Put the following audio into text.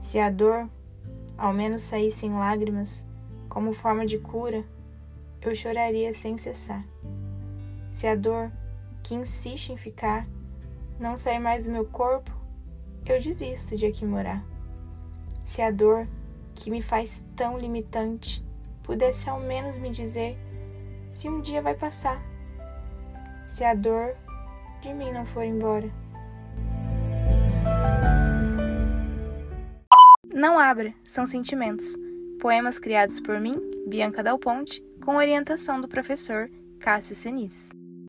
Se a dor ao menos saísse em lágrimas, como forma de cura, eu choraria sem cessar. Se a dor que insiste em ficar não sair mais do meu corpo, eu desisto de aqui morar. Se a dor que me faz tão limitante pudesse ao menos me dizer se um dia vai passar, se a dor de mim não for embora. Não abra, são sentimentos. Poemas criados por mim, Bianca Dal Ponte, com orientação do professor Cássio Senis.